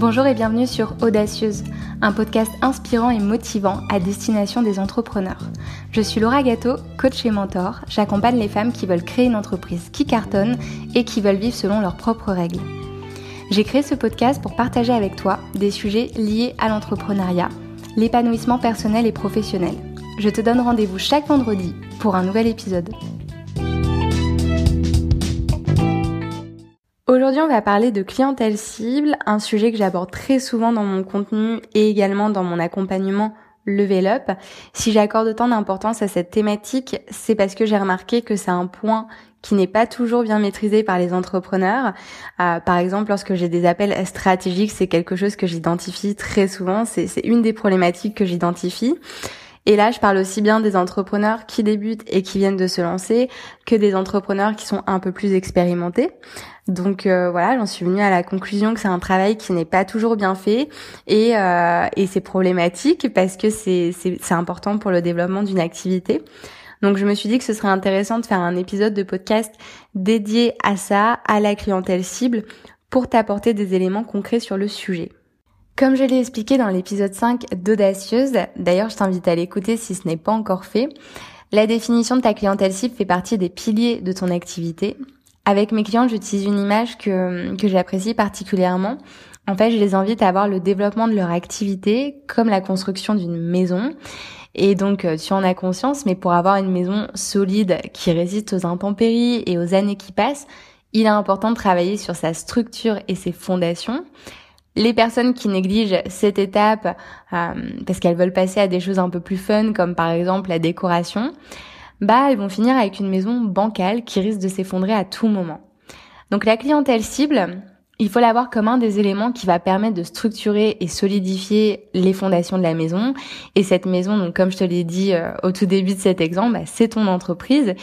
Bonjour et bienvenue sur Audacieuse, un podcast inspirant et motivant à destination des entrepreneurs. Je suis Laura Gâteau, coach et mentor. J'accompagne les femmes qui veulent créer une entreprise qui cartonne et qui veulent vivre selon leurs propres règles. J'ai créé ce podcast pour partager avec toi des sujets liés à l'entrepreneuriat, l'épanouissement personnel et professionnel. Je te donne rendez-vous chaque vendredi pour un nouvel épisode. Aujourd'hui, on va parler de clientèle cible, un sujet que j'aborde très souvent dans mon contenu et également dans mon accompagnement Level Up. Si j'accorde autant d'importance à cette thématique, c'est parce que j'ai remarqué que c'est un point qui n'est pas toujours bien maîtrisé par les entrepreneurs. Euh, par exemple, lorsque j'ai des appels stratégiques, c'est quelque chose que j'identifie très souvent. C'est une des problématiques que j'identifie. Et là, je parle aussi bien des entrepreneurs qui débutent et qui viennent de se lancer que des entrepreneurs qui sont un peu plus expérimentés. Donc euh, voilà, j'en suis venue à la conclusion que c'est un travail qui n'est pas toujours bien fait et, euh, et c'est problématique parce que c'est important pour le développement d'une activité. Donc je me suis dit que ce serait intéressant de faire un épisode de podcast dédié à ça, à la clientèle cible, pour t'apporter des éléments concrets sur le sujet. Comme je l'ai expliqué dans l'épisode 5 d'Audacieuse, d'ailleurs je t'invite à l'écouter si ce n'est pas encore fait, la définition de ta clientèle cible fait partie des piliers de ton activité. Avec mes clients, j'utilise une image que, que j'apprécie particulièrement. En fait, je les invite à voir le développement de leur activité comme la construction d'une maison. Et donc, euh, tu en as conscience, mais pour avoir une maison solide qui résiste aux intempéries et aux années qui passent, il est important de travailler sur sa structure et ses fondations. Les personnes qui négligent cette étape euh, parce qu'elles veulent passer à des choses un peu plus fun, comme par exemple la décoration, bah elles vont finir avec une maison bancale qui risque de s'effondrer à tout moment. Donc la clientèle cible, il faut l'avoir comme un des éléments qui va permettre de structurer et solidifier les fondations de la maison. Et cette maison, donc comme je te l'ai dit euh, au tout début de cet exemple, bah, c'est ton entreprise.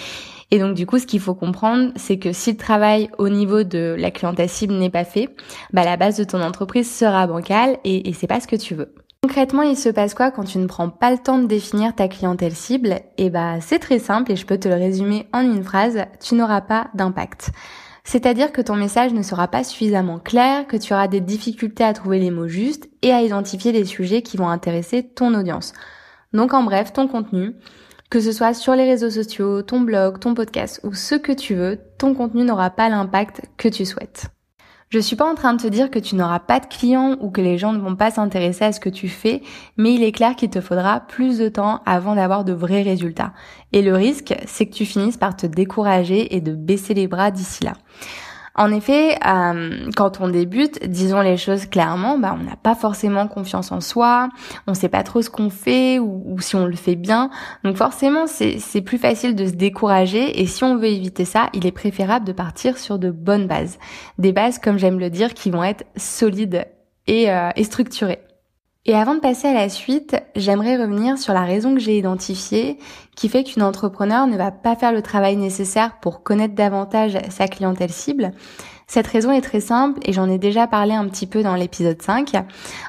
Et donc du coup, ce qu'il faut comprendre, c'est que si le travail au niveau de la clientèle cible n'est pas fait, bah la base de ton entreprise sera bancale et, et c'est pas ce que tu veux. Concrètement, il se passe quoi quand tu ne prends pas le temps de définir ta clientèle cible? Eh bah c'est très simple et je peux te le résumer en une phrase, tu n'auras pas d'impact. C'est-à-dire que ton message ne sera pas suffisamment clair, que tu auras des difficultés à trouver les mots justes et à identifier les sujets qui vont intéresser ton audience. Donc en bref, ton contenu, que ce soit sur les réseaux sociaux, ton blog, ton podcast ou ce que tu veux, ton contenu n'aura pas l'impact que tu souhaites. Je suis pas en train de te dire que tu n'auras pas de clients ou que les gens ne vont pas s'intéresser à ce que tu fais, mais il est clair qu'il te faudra plus de temps avant d'avoir de vrais résultats. Et le risque, c'est que tu finisses par te décourager et de baisser les bras d'ici là. En effet, euh, quand on débute, disons les choses clairement, bah, on n'a pas forcément confiance en soi, on sait pas trop ce qu'on fait ou, si on le fait bien. Donc forcément, c'est plus facile de se décourager et si on veut éviter ça, il est préférable de partir sur de bonnes bases. Des bases, comme j'aime le dire, qui vont être solides et, euh, et structurées. Et avant de passer à la suite, j'aimerais revenir sur la raison que j'ai identifiée qui fait qu'une entrepreneur ne va pas faire le travail nécessaire pour connaître davantage sa clientèle cible. Cette raison est très simple et j'en ai déjà parlé un petit peu dans l'épisode 5.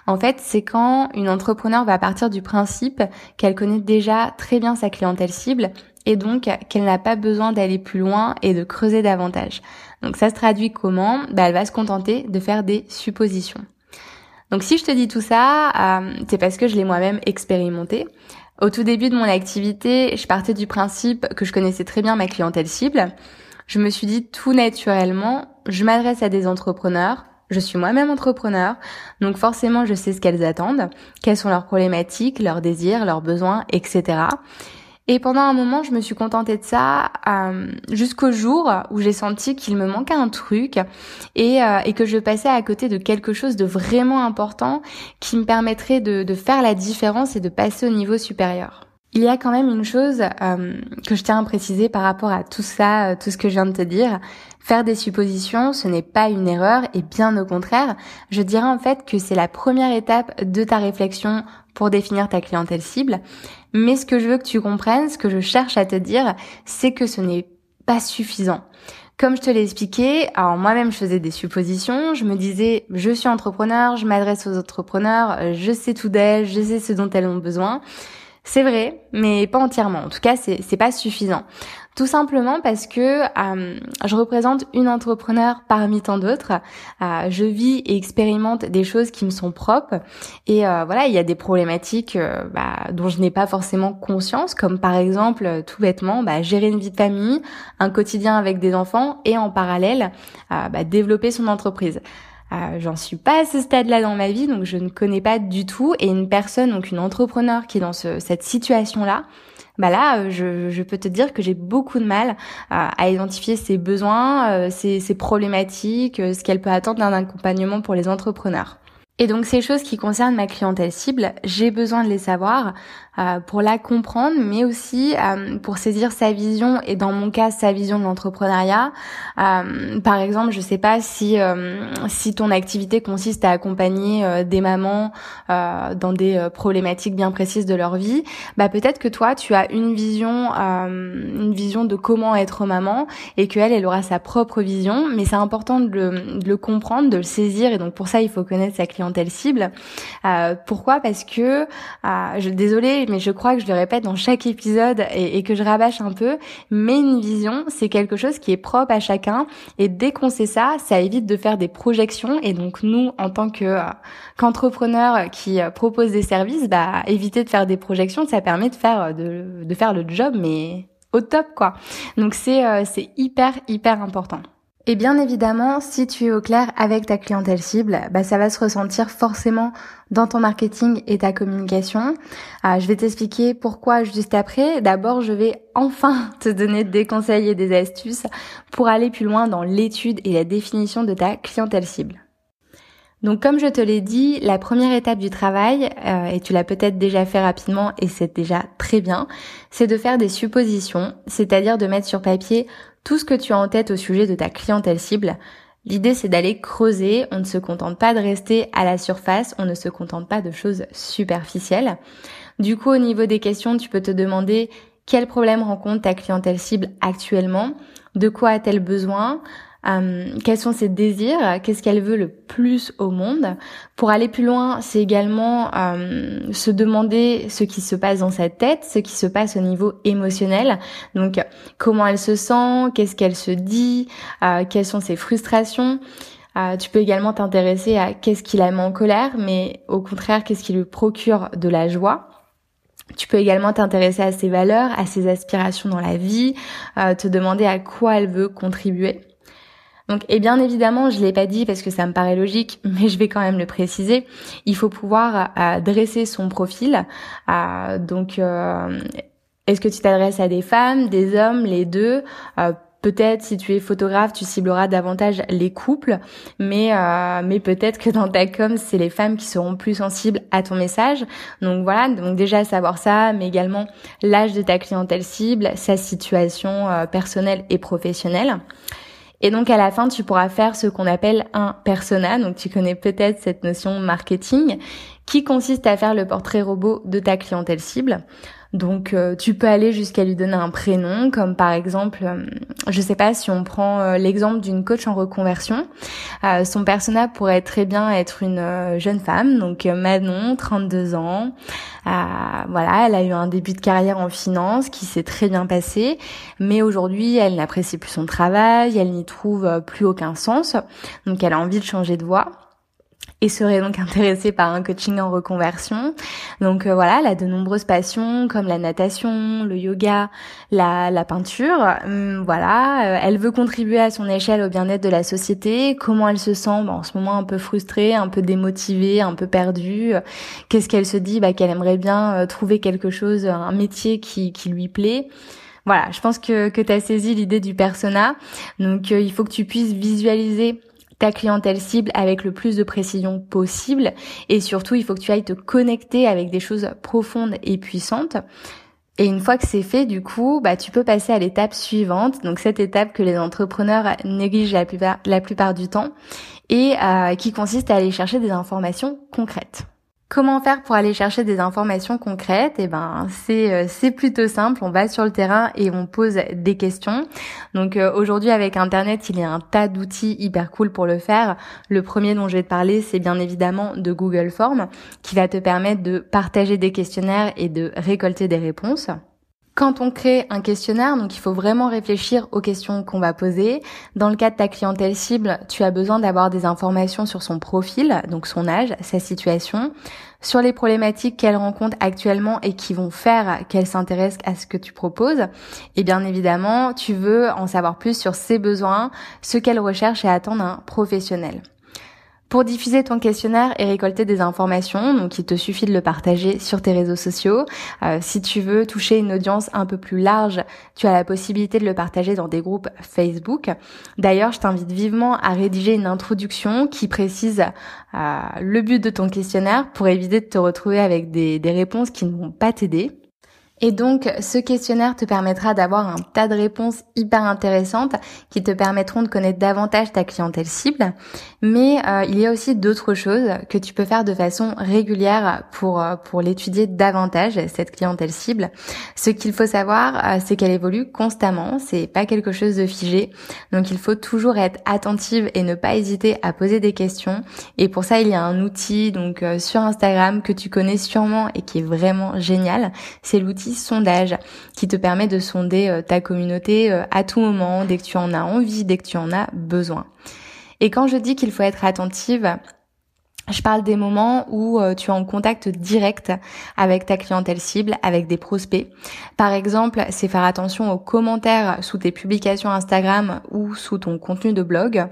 En fait, c'est quand une entrepreneur va partir du principe qu'elle connaît déjà très bien sa clientèle cible et donc qu'elle n'a pas besoin d'aller plus loin et de creuser davantage. Donc ça se traduit comment? Bah, Elle va se contenter de faire des suppositions. Donc si je te dis tout ça, euh, c'est parce que je l'ai moi-même expérimenté. Au tout début de mon activité, je partais du principe que je connaissais très bien ma clientèle cible. Je me suis dit tout naturellement, je m'adresse à des entrepreneurs, je suis moi-même entrepreneur, donc forcément je sais ce qu'elles attendent, quelles sont leurs problématiques, leurs désirs, leurs besoins, etc. Et pendant un moment, je me suis contentée de ça euh, jusqu'au jour où j'ai senti qu'il me manquait un truc et, euh, et, que je passais à côté de quelque chose de vraiment important qui me permettrait de, de faire la différence et de passer au niveau supérieur. Il y a quand même une chose euh, que je tiens à préciser par rapport à tout ça, tout ce que je viens de te dire. Faire des suppositions, ce n'est pas une erreur et bien au contraire, je dirais en fait que c'est la première étape de ta réflexion pour définir ta clientèle cible. Mais ce que je veux que tu comprennes, ce que je cherche à te dire, c'est que ce n'est pas suffisant. Comme je te l'ai expliqué, alors moi-même je faisais des suppositions, je me disais je suis entrepreneur, je m'adresse aux entrepreneurs, je sais tout d'elles, je sais ce dont elles ont besoin. C'est vrai, mais pas entièrement. En tout cas, c'est, c'est pas suffisant. Tout simplement parce que euh, je représente une entrepreneur parmi tant d'autres. Euh, je vis et expérimente des choses qui me sont propres et euh, voilà, il y a des problématiques bah, dont je n'ai pas forcément conscience, comme par exemple tout bêtement bah, gérer une vie de famille, un quotidien avec des enfants et en parallèle bah, développer son entreprise. Euh, J'en suis pas à ce stade-là dans ma vie, donc je ne connais pas du tout. Et une personne, donc une entrepreneur qui est dans ce, cette situation-là, bah là, euh, je, je, peux te dire que j'ai beaucoup de mal euh, à identifier ses besoins, euh, ses, ses problématiques, ce qu'elle peut attendre d'un accompagnement pour les entrepreneurs. Et donc ces choses qui concernent ma clientèle cible, j'ai besoin de les savoir euh, pour la comprendre, mais aussi euh, pour saisir sa vision et dans mon cas sa vision de l'entrepreneuriat. Euh, par exemple, je sais pas si si ton activité consiste à accompagner des mamans dans des problématiques bien précises de leur vie, bah peut-être que toi tu as une vision une vision de comment être maman et qu'elle elle aura sa propre vision, mais c'est important de le, de le comprendre, de le saisir et donc pour ça il faut connaître sa clientèle cible. pourquoi? Parce que je désolée mais je crois que je le répète dans chaque épisode et, que je rabâche un peu, mais une vision, c'est quelque chose qui est propre à chacun et dès qu'on sait ça, ça évite de faire des projections et donc nous, en tant que euh, qu'entrepreneurs qui euh, proposent des services, bah éviter de faire des projections, ça permet de faire euh, de, de faire le job mais au top quoi. Donc c'est c'est hyper hyper important. Et bien évidemment, si tu es au clair avec ta clientèle cible, bah, ça va se ressentir forcément dans ton marketing et ta communication. Euh, je vais t'expliquer pourquoi juste après. D'abord, je vais enfin te donner des conseils et des astuces pour aller plus loin dans l'étude et la définition de ta clientèle cible. Donc comme je te l'ai dit, la première étape du travail, euh, et tu l'as peut-être déjà fait rapidement et c'est déjà très bien, c'est de faire des suppositions, c'est-à-dire de mettre sur papier tout ce que tu as en tête au sujet de ta clientèle cible. L'idée c'est d'aller creuser, on ne se contente pas de rester à la surface, on ne se contente pas de choses superficielles. Du coup au niveau des questions, tu peux te demander quel problème rencontre ta clientèle cible actuellement, de quoi a-t-elle besoin, euh, quels sont ses désirs, qu'est-ce qu'elle veut le plus au monde? Pour aller plus loin, c'est également euh, se demander ce qui se passe dans sa tête, ce qui se passe au niveau émotionnel. Donc comment elle se sent, qu'est-ce qu'elle se dit, euh, quelles sont ses frustrations? tu peux également t'intéresser à qu'est-ce qui la met en colère, mais au contraire, qu'est-ce qui lui procure de la joie? Tu peux également t'intéresser à ses valeurs, à ses aspirations dans la vie, te demander à quoi elle veut contribuer. Donc, et bien évidemment, je l'ai pas dit parce que ça me paraît logique, mais je vais quand même le préciser. Il faut pouvoir euh, dresser son profil. Euh, donc, euh, est-ce que tu t'adresses à des femmes, des hommes, les deux? Peut-être si tu es photographe, tu cibleras davantage les couples, mais mais peut-être que dans ta com, c'est les femmes qui seront plus sensibles à ton message. Donc voilà, donc déjà savoir ça, mais également l'âge de ta clientèle cible, sa situation personnelle et professionnelle. Et donc à la fin, tu pourras faire ce qu'on appelle un persona. Donc tu connais peut-être cette notion marketing qui consiste à faire le portrait robot de ta clientèle cible. Donc euh, tu peux aller jusqu'à lui donner un prénom, comme par exemple, euh, je sais pas si on prend euh, l'exemple d'une coach en reconversion, son persona pourrait très bien être une jeune femme, donc Manon, 32 ans, voilà, elle a eu un début de carrière en finance qui s'est très bien passé, mais aujourd'hui elle n'apprécie plus son travail, elle n'y trouve plus aucun sens, donc elle a envie de changer de voie et serait donc intéressée par un coaching en reconversion. Donc euh, voilà, elle a de nombreuses passions comme la natation, le yoga, la, la peinture. Hum, voilà, euh, elle veut contribuer à son échelle au bien-être de la société. Comment elle se sent En ce moment un peu frustrée, un peu démotivée, un peu perdue. Qu'est-ce qu'elle se dit bah, Qu'elle aimerait bien euh, trouver quelque chose, un métier qui, qui lui plaît. Voilà, je pense que, que tu as saisi l'idée du persona. Donc il faut que tu puisses visualiser ta clientèle cible avec le plus de précision possible et surtout il faut que tu ailles te connecter avec des choses profondes et puissantes. Et une fois que c'est fait, du coup, bah, tu peux passer à l'étape suivante. Donc cette étape que les entrepreneurs négligent la plupart, du temps et euh, qui consiste à aller chercher des informations concrètes. Comment faire pour aller chercher des informations concrètes? Eh ben, c'est euh, c'est plutôt simple. On va sur le terrain et on pose des questions. Donc euh, aujourd'hui avec Internet, il y a un tas d'outils hyper cool pour le faire. Le premier dont je vais te parler, c'est bien évidemment de Google Forms, qui va te permettre de partager des questionnaires et de récolter des réponses. Quand on crée un questionnaire, donc il faut vraiment réfléchir aux questions qu'on va poser. Dans le cas de ta clientèle cible, tu as besoin d'avoir des informations sur son profil, donc son âge, sa situation, sur les problématiques qu'elle rencontre actuellement et qui vont faire qu'elle s'intéresse à ce que tu proposes. Et bien évidemment, tu veux en savoir plus sur ses besoins, ce qu'elle recherche et attend d'un professionnel. Pour diffuser ton questionnaire et récolter des informations, donc il te suffit de le partager sur tes réseaux sociaux. Euh, si tu veux toucher une audience un peu plus large, tu as la possibilité de le partager dans des groupes Facebook. D'ailleurs, je t'invite vivement à rédiger une introduction qui précise euh, le but de ton questionnaire pour éviter de te retrouver avec des, des réponses qui ne vont pas t'aider. Et donc, ce questionnaire te permettra d'avoir un tas de réponses hyper intéressantes qui te permettront de connaître davantage ta clientèle cible. Mais euh, il y a aussi d'autres choses que tu peux faire de façon régulière pour euh, pour l'étudier davantage cette clientèle cible. Ce qu'il faut savoir, euh, c'est qu'elle évolue constamment. C'est pas quelque chose de figé. Donc, il faut toujours être attentive et ne pas hésiter à poser des questions. Et pour ça, il y a un outil donc sur Instagram que tu connais sûrement et qui est vraiment génial. C'est l'outil sondage qui te permet de sonder euh, ta communauté euh, à tout moment, dès que tu en as envie, dès que tu en as besoin. Et quand je dis qu'il faut être attentive, je parle des moments où euh, tu es en contact direct avec ta clientèle cible, avec des prospects. Par exemple, c'est faire attention aux commentaires sous tes publications Instagram ou sous ton contenu de blog.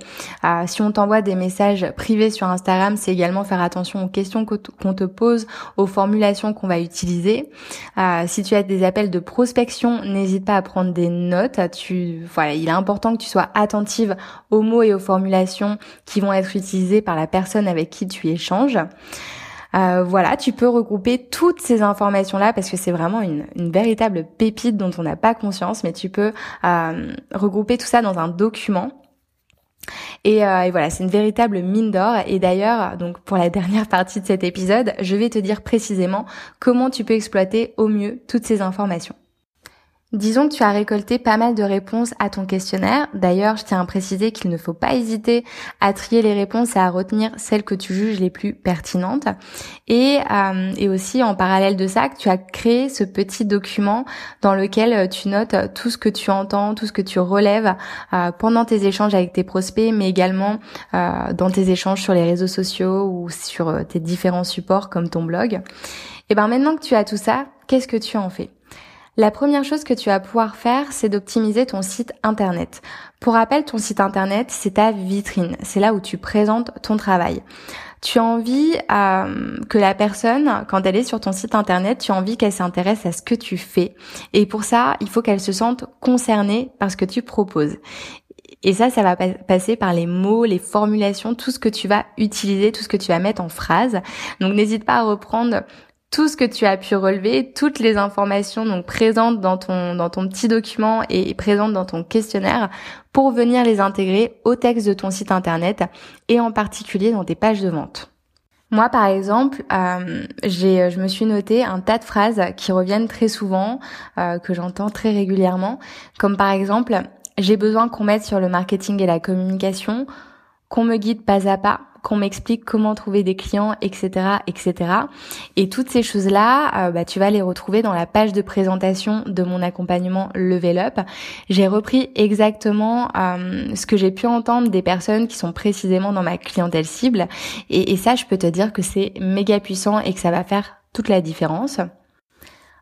Euh, si on t'envoie des messages privés sur Instagram, c'est également faire attention aux questions qu'on te pose, aux formulations qu'on va utiliser. Euh, si tu as des appels de prospection, n'hésite pas à prendre des notes. Tu, voilà, il est important que tu sois attentive aux mots et aux formulations qui vont être utilisés par la personne avec qui tu échange. Euh, voilà, tu peux regrouper toutes ces informations-là parce que c'est vraiment une, véritable pépite dont on n'a pas conscience, mais tu peux euh, regrouper tout ça dans un document. Et, euh, et voilà, c'est une véritable mine d'or. Et d'ailleurs, donc pour la dernière partie de cet épisode, je vais te dire précisément comment tu peux exploiter au mieux toutes ces informations. Disons que tu as récolté pas mal de réponses à ton questionnaire. D'ailleurs, je tiens à préciser qu'il ne faut pas hésiter à trier les réponses et à retenir celles que tu juges les plus pertinentes. Et, euh, aussi, en parallèle de ça, que tu as créé ce petit document dans lequel euh, tu notes tout ce que tu entends, tout ce que tu relèves euh, pendant tes échanges avec tes prospects, mais également dans tes échanges sur les réseaux sociaux ou sur tes différents supports comme ton blog. Et ben maintenant que tu as tout ça, qu'est-ce que tu en fais? La première chose que tu vas pouvoir faire, c'est d'optimiser ton site internet. Pour rappel, ton site internet, c'est ta vitrine. C'est là où tu présentes ton travail. Tu as envie euh, que la personne, quand elle est sur ton site internet, tu as envie qu'elle s'intéresse à ce que tu fais. Et pour ça, il faut qu'elle se sente concernée par ce que tu proposes. Et ça, ça va passer par les mots, les formulations, tout ce que tu vas utiliser, tout ce que tu vas mettre en phrase. Donc n'hésite pas à reprendre tout ce que tu as pu relever, toutes les informations donc présentes dans ton dans ton petit document et présentes dans ton questionnaire pour venir les intégrer au texte de ton site internet et en particulier dans tes pages de vente. Moi, par exemple, euh, j'ai, je me suis noté un tas de phrases qui reviennent très souvent, euh, que j'entends très régulièrement, comme par exemple, j'ai besoin qu'on mette sur le marketing et la communication, qu'on me guide pas à pas, qu'on m'explique comment trouver des clients, etc., etc. Et toutes ces choses-là, euh, bah, tu vas les retrouver dans la page de présentation de mon accompagnement Level Up. J'ai repris exactement euh, ce que j'ai pu entendre des personnes qui sont précisément dans ma clientèle cible. Et, et ça, je peux te dire que c'est méga puissant et que ça va faire toute la différence.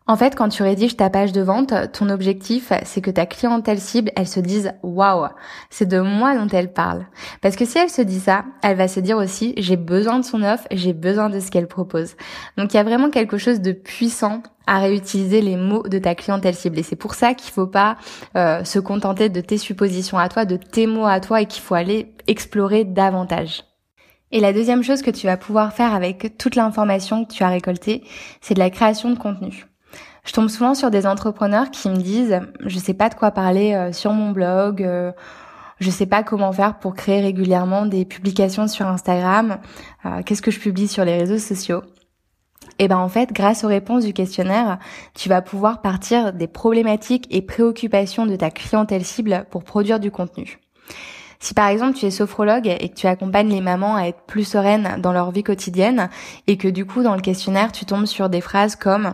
En fait, quand tu rédiges ta page de vente, ton objectif, c'est que ta clientèle cible, elle se dise waouh, c'est de moi dont elle parle. Parce que si elle se dit ça, elle va se dire aussi j'ai besoin de son offre, j'ai besoin de ce qu'elle propose. Donc il y a vraiment quelque chose de puissant à réutiliser les mots de ta clientèle cible. Et c'est pour ça qu'il faut pas euh, se contenter de tes suppositions à toi, de tes mots à toi, et qu'il faut aller explorer davantage. Et la deuxième chose que tu vas pouvoir faire avec toute l'information que tu as récoltée, c'est de la création de contenu. Je tombe souvent sur des entrepreneurs qui me disent je sais pas de quoi parler euh, sur mon blog, euh, je sais pas comment faire pour créer régulièrement des publications sur Instagram, euh, qu'est-ce que je publie sur les réseaux sociaux. Et eh ben en fait, grâce aux réponses du questionnaire, tu vas pouvoir partir des problématiques et préoccupations de ta clientèle cible pour produire du contenu. Si par exemple tu es sophrologue et que tu accompagnes les mamans à être plus sereines dans leur vie quotidienne et que du coup dans le questionnaire tu tombes sur des phrases comme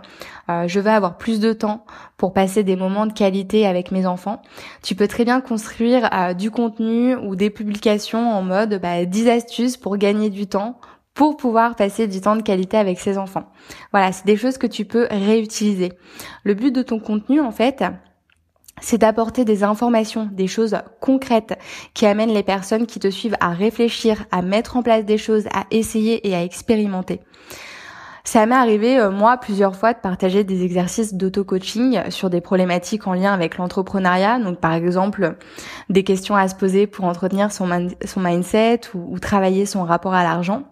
euh, je veux avoir plus de temps pour passer des moments de qualité avec mes enfants, tu peux très bien construire euh, du contenu ou des publications en mode bah, 10 astuces pour gagner du temps pour pouvoir passer du temps de qualité avec ses enfants. Voilà, c'est des choses que tu peux réutiliser. Le but de ton contenu en fait, c'est d'apporter des informations, des choses concrètes qui amènent les personnes qui te suivent à réfléchir, à mettre en place des choses, à essayer et à expérimenter. Ça m'est arrivé, euh, moi, plusieurs fois de partager des exercices d'auto-coaching sur des problématiques en lien avec l'entrepreneuriat. Donc, par exemple, des questions à se poser pour entretenir son, mindset ou, travailler son rapport à l'argent.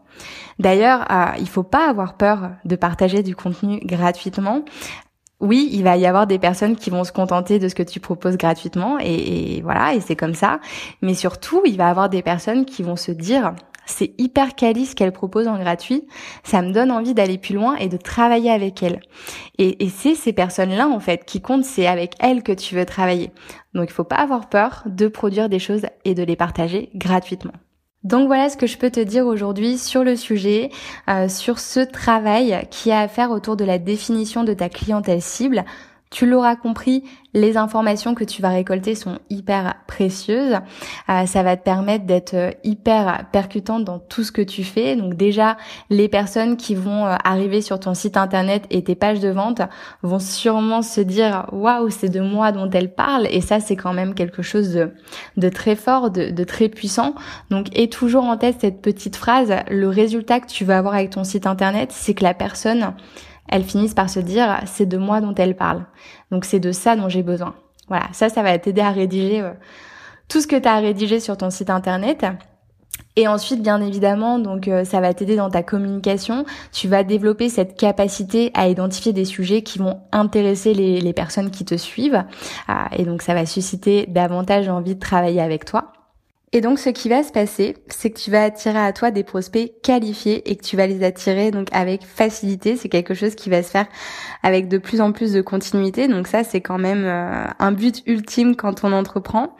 D'ailleurs, euh, il faut pas avoir peur de partager du contenu gratuitement oui, il va y avoir des personnes qui vont se contenter de ce que tu proposes gratuitement et, voilà, et c'est comme ça. Mais surtout, il va y avoir des personnes qui vont se dire c'est hyper quali ce qu'elle propose en gratuit, ça me donne envie d'aller plus loin et de travailler avec elle. Et, et c'est ces personnes-là en fait qui comptent, c'est avec elles que tu veux travailler. Donc il faut pas avoir peur de produire des choses et de les partager gratuitement. Donc voilà ce que je peux te dire aujourd'hui sur le sujet, euh, sur ce travail qui a à faire autour de la définition de ta clientèle cible. Tu l'auras compris, les informations que tu vas récolter sont hyper précieuses. Euh, ça va te permettre d'être euh, hyper percutante dans tout ce que tu fais. Donc déjà, les personnes qui vont euh, arriver sur ton site internet et tes pages de vente vont sûrement se dire waouh, c'est de moi dont elle parle. Et ça, c'est quand même quelque chose de, de très fort, de, de très puissant. Donc aie toujours en tête cette petite phrase. Le résultat que tu vas avoir avec ton site internet, c'est que la personne elles finissent par se dire c'est de moi dont elle parle. Donc c'est de ça dont j'ai besoin. Voilà, ça, ça va t'aider à rédiger euh, tout ce que tu as à rédiger sur ton site internet. Et ensuite, bien évidemment, donc euh, ça va t'aider dans ta communication. Tu vas développer cette capacité à identifier des sujets qui vont intéresser les, personnes qui te suivent. Euh, et donc ça va susciter davantage envie de travailler avec toi. Et donc ce qui va se passer, c'est que tu vas attirer à toi des prospects qualifiés et que tu vas les attirer donc avec facilité. C'est quelque chose qui va se faire avec de plus en plus de continuité. Donc ça c'est quand même euh, un but ultime quand on entreprend.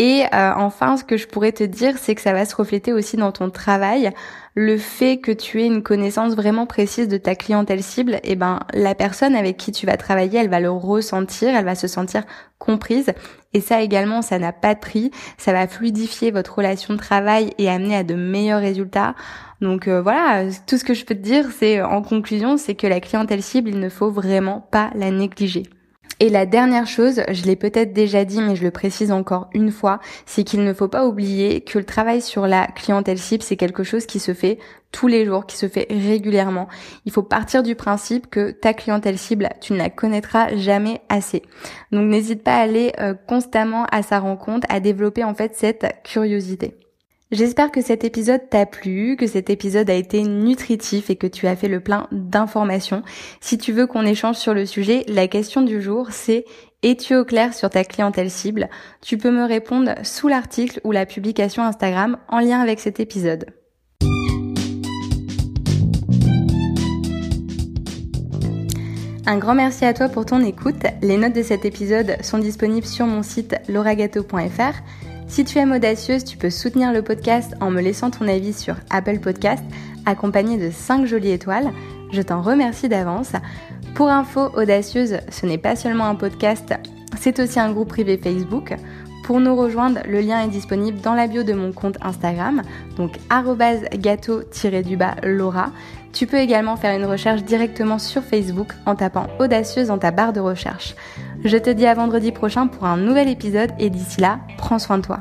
Et euh, enfin ce que je pourrais te dire, c'est que ça va se refléter aussi dans ton travail le fait que tu aies une connaissance vraiment précise de ta clientèle cible, et eh ben la personne avec qui tu vas travailler, elle va le ressentir, elle va se sentir comprise. Et ça également, ça n'a pas de prix. Ça va fluidifier votre relation de travail et amener à de meilleurs résultats. Donc euh, voilà, tout ce que je peux te dire, c'est en conclusion, c'est que la clientèle cible, il ne faut vraiment pas la négliger. Et la dernière chose, je l'ai peut-être déjà dit, mais je le précise encore une fois, c'est qu'il ne faut pas oublier que le travail sur la clientèle cible, c'est quelque chose qui se fait tous les jours, qui se fait régulièrement. Il faut partir du principe que ta clientèle cible, tu ne la connaîtras jamais assez. Donc n'hésite pas à aller euh, constamment à sa rencontre, à développer en fait cette curiosité. J'espère que cet épisode t'a plu, que cet épisode a été nutritif et que tu as fait le plein d'informations. Si tu veux qu'on échange sur le sujet, la question du jour c'est es-tu au clair sur ta clientèle cible? Tu peux me répondre sous l'article ou la publication Instagram en lien avec cet épisode. Un grand merci à toi pour ton écoute. Les notes de cet épisode sont disponibles sur mon site lauragato.fr. Si tu aimes Audacieuse, tu peux soutenir le podcast en me laissant ton avis sur Apple Podcast, accompagné de 5 jolies étoiles. Je t'en remercie d'avance. Pour info, Audacieuse, ce n'est pas seulement un podcast, c'est aussi un groupe privé Facebook. Pour nous rejoindre, le lien est disponible dans la bio de mon compte Instagram, donc gâteau-du-bas Laura. Tu peux également faire une recherche directement sur Facebook en tapant Audacieuse dans ta barre de recherche. Je te dis à vendredi prochain pour un nouvel épisode et d'ici là, prends soin de toi.